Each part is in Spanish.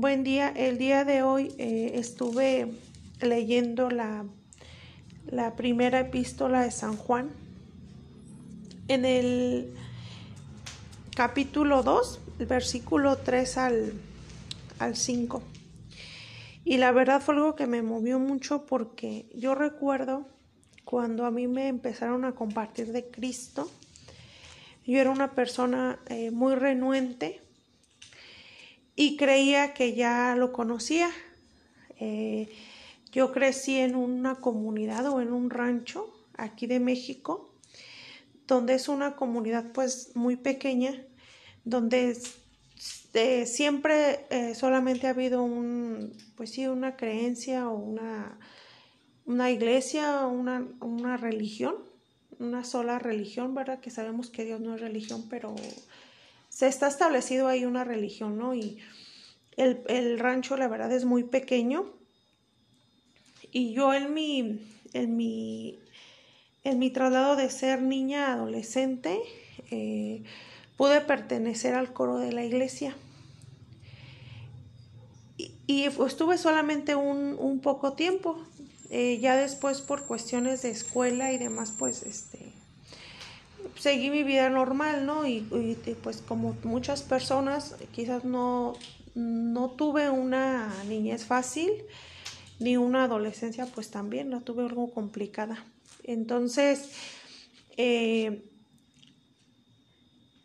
Buen día. El día de hoy eh, estuve leyendo la, la, primera epístola de San Juan. En el capítulo 2, el versículo 3 al, al 5. Y la verdad fue algo que me movió mucho porque yo recuerdo cuando a mí me empezaron a compartir de Cristo, yo era una persona eh, muy renuente y creía que ya lo conocía. Eh, yo crecí en una comunidad o en un rancho aquí de México, donde es una comunidad pues muy pequeña, donde siempre eh, solamente ha habido un, pues sí, una creencia o una, una iglesia, una, una religión, una sola religión, ¿verdad? Que sabemos que Dios no es religión, pero se está establecido ahí una religión, ¿no? Y el, rancho, la verdad, es muy pequeño. Y yo en mi, en mi, en mi traslado de ser niña adolescente, eh, pude pertenecer al coro de la iglesia. Y, estuve solamente un, poco tiempo. Eh, ya después por cuestiones de escuela y demás, pues este, seguí mi vida normal, ¿no? Y, pues como muchas personas, quizás no, no tuve una niñez fácil, ni una adolescencia, pues también la tuve algo complicada. Entonces, eh,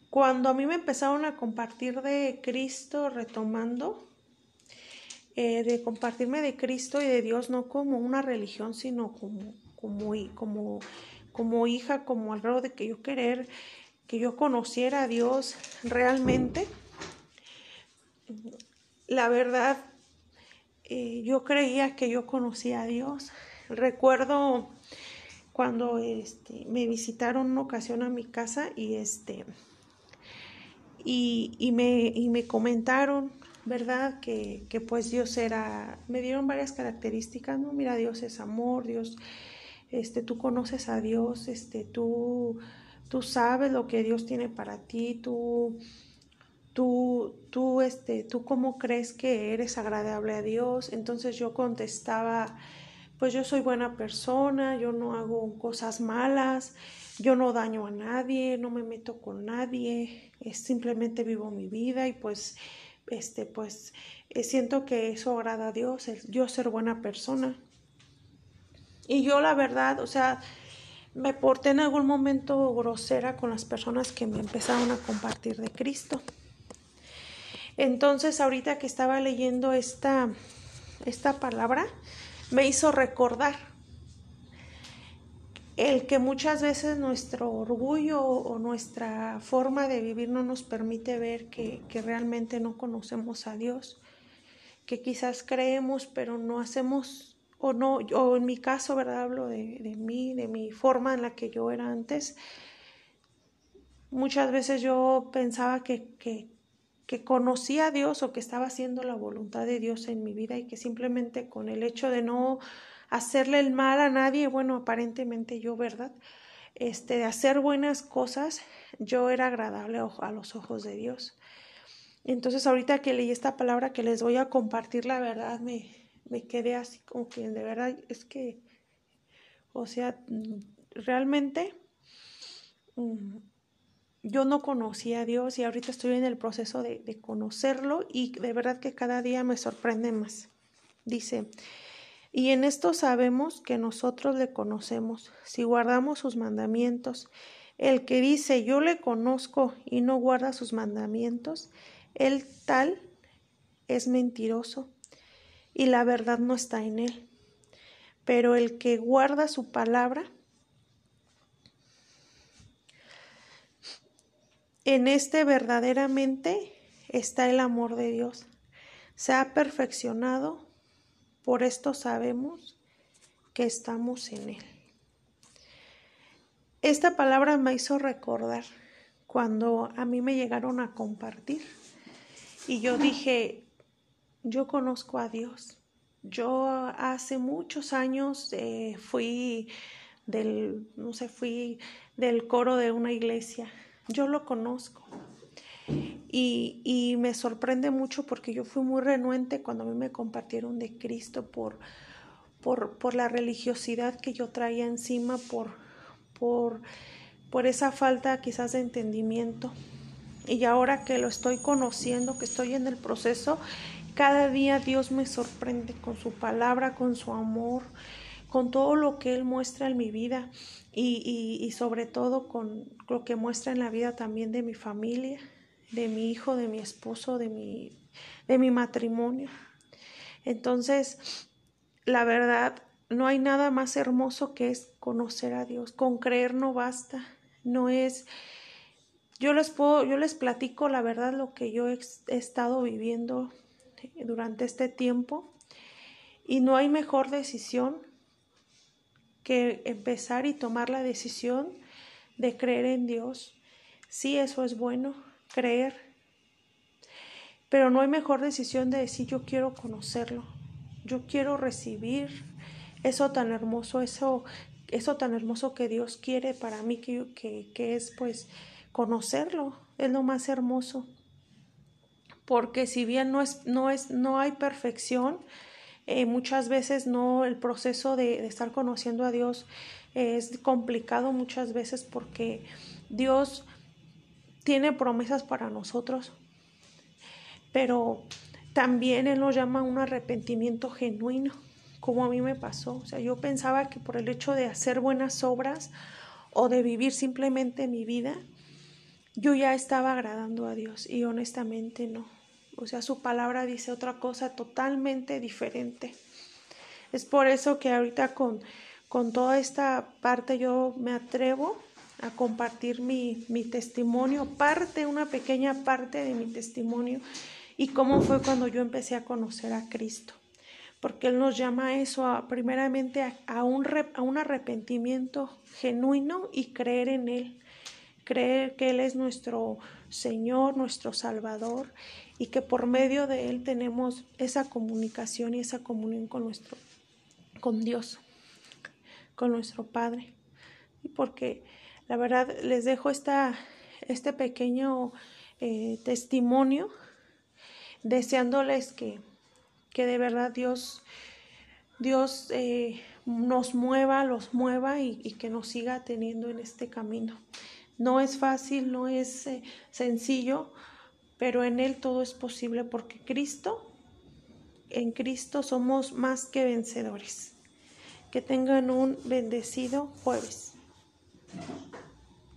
cuando a mí me empezaron a compartir de Cristo, retomando, eh, de compartirme de Cristo y de Dios, no como una religión, sino como, como, como como hija, como al grado de que yo querer que yo conociera a Dios realmente. La verdad, eh, yo creía que yo conocía a Dios. Recuerdo cuando este, me visitaron una ocasión a mi casa y este y, me, y me comentaron, ¿verdad? Que, que, pues Dios era, me dieron varias características, ¿no? Mira, Dios es amor, Dios este, tú conoces a Dios, este, tú, tú sabes lo que Dios tiene para ti, tú, tú, tú, este, tú cómo crees que eres agradable a Dios. Entonces yo contestaba, pues yo soy buena persona, yo no hago cosas malas, yo no daño a nadie, no me meto con nadie, es, simplemente vivo mi vida y pues, este, pues eh, siento que eso agrada a Dios, yo ser buena persona. Y yo la verdad, o sea, me porté en algún momento grosera con las personas que me empezaron a compartir de Cristo. Entonces, ahorita que estaba leyendo esta, esta palabra, me hizo recordar el que muchas veces nuestro orgullo o nuestra forma de vivir no nos permite ver que, que realmente no conocemos a Dios, que quizás creemos pero no hacemos o no, o en mi caso, ¿verdad? Hablo de, de mí, de mi forma en la que yo era antes. Muchas veces yo pensaba que, que, conocía a Dios o que estaba haciendo la voluntad de Dios en mi vida y que simplemente con el hecho de no hacerle el mal a nadie, bueno, aparentemente yo, ¿verdad? Este, de hacer buenas cosas, yo era agradable a los ojos de Dios. Entonces, ahorita que leí esta palabra que les voy a compartir, la verdad me, me quedé así como que de verdad es que, o sea, realmente mm, yo no conocía a Dios y ahorita estoy en el proceso de, de conocerlo y de verdad que cada día me sorprende más. Dice, y en esto sabemos que nosotros le conocemos, si guardamos sus mandamientos. El que dice yo le conozco y no guarda sus mandamientos, el tal es mentiroso y la verdad no está en él. Pero el que guarda su palabra, en este verdaderamente está el amor de Dios. Se ha perfeccionado, por esto sabemos que estamos en él. Esta palabra me hizo recordar cuando a mí me llegaron a compartir y yo dije, yo conozco a Dios. Yo hace muchos años eh, fui del, no sé, fui del coro de una iglesia. Yo lo conozco. Y, y, me sorprende mucho porque yo fui muy renuente cuando a mí me compartieron de Cristo por, por, por la religiosidad que yo traía encima, por, por, por esa falta quizás de entendimiento. Y ahora que lo estoy conociendo, que estoy en el proceso, cada día Dios me sorprende con su palabra, con su amor, con todo lo que Él muestra en mi vida y, y, sobre todo con lo que muestra en la vida también de mi familia, de mi hijo, de mi esposo, de mi, de mi matrimonio. Entonces, la verdad, no hay nada más hermoso que es conocer a Dios. Con creer no basta. No es yo les puedo, yo les platico la verdad lo que yo he, he estado viviendo durante este tiempo y no hay mejor decisión que empezar y tomar la decisión de creer en Dios. Sí, eso es bueno, creer. Pero no hay mejor decisión de decir yo quiero conocerlo, yo quiero recibir eso tan hermoso, eso, eso tan hermoso que Dios quiere para mí, que, que, que es pues conocerlo, es lo más hermoso. Porque si bien no es, no es, no hay perfección, eh, muchas veces no, el proceso de, de estar conociendo a Dios es complicado muchas veces porque Dios tiene promesas para nosotros, pero también Él nos llama a un arrepentimiento genuino, como a mí me pasó. O sea, yo pensaba que por el hecho de hacer buenas obras o de vivir simplemente mi vida, yo ya estaba agradando a Dios y honestamente no. O sea, su palabra dice otra cosa totalmente diferente. Es por eso que ahorita con, con toda esta parte yo me atrevo a compartir mi, mi testimonio, parte, una pequeña parte de mi testimonio y cómo fue cuando yo empecé a conocer a Cristo. Porque Él nos llama a eso, a, primeramente a, a, un, a un arrepentimiento genuino y creer en Él creer que Él es nuestro Señor, nuestro Salvador y que por medio de Él tenemos esa comunicación y esa comunión con nuestro, con Dios, con nuestro Padre. Y porque la verdad les dejo esta, este pequeño eh, testimonio deseándoles que, que de verdad Dios, Dios eh, nos mueva, los mueva y, y que nos siga teniendo en este camino. No es fácil, no es eh, sencillo, pero en Él todo es posible porque Cristo, en Cristo somos más que vencedores. Que tengan un bendecido jueves.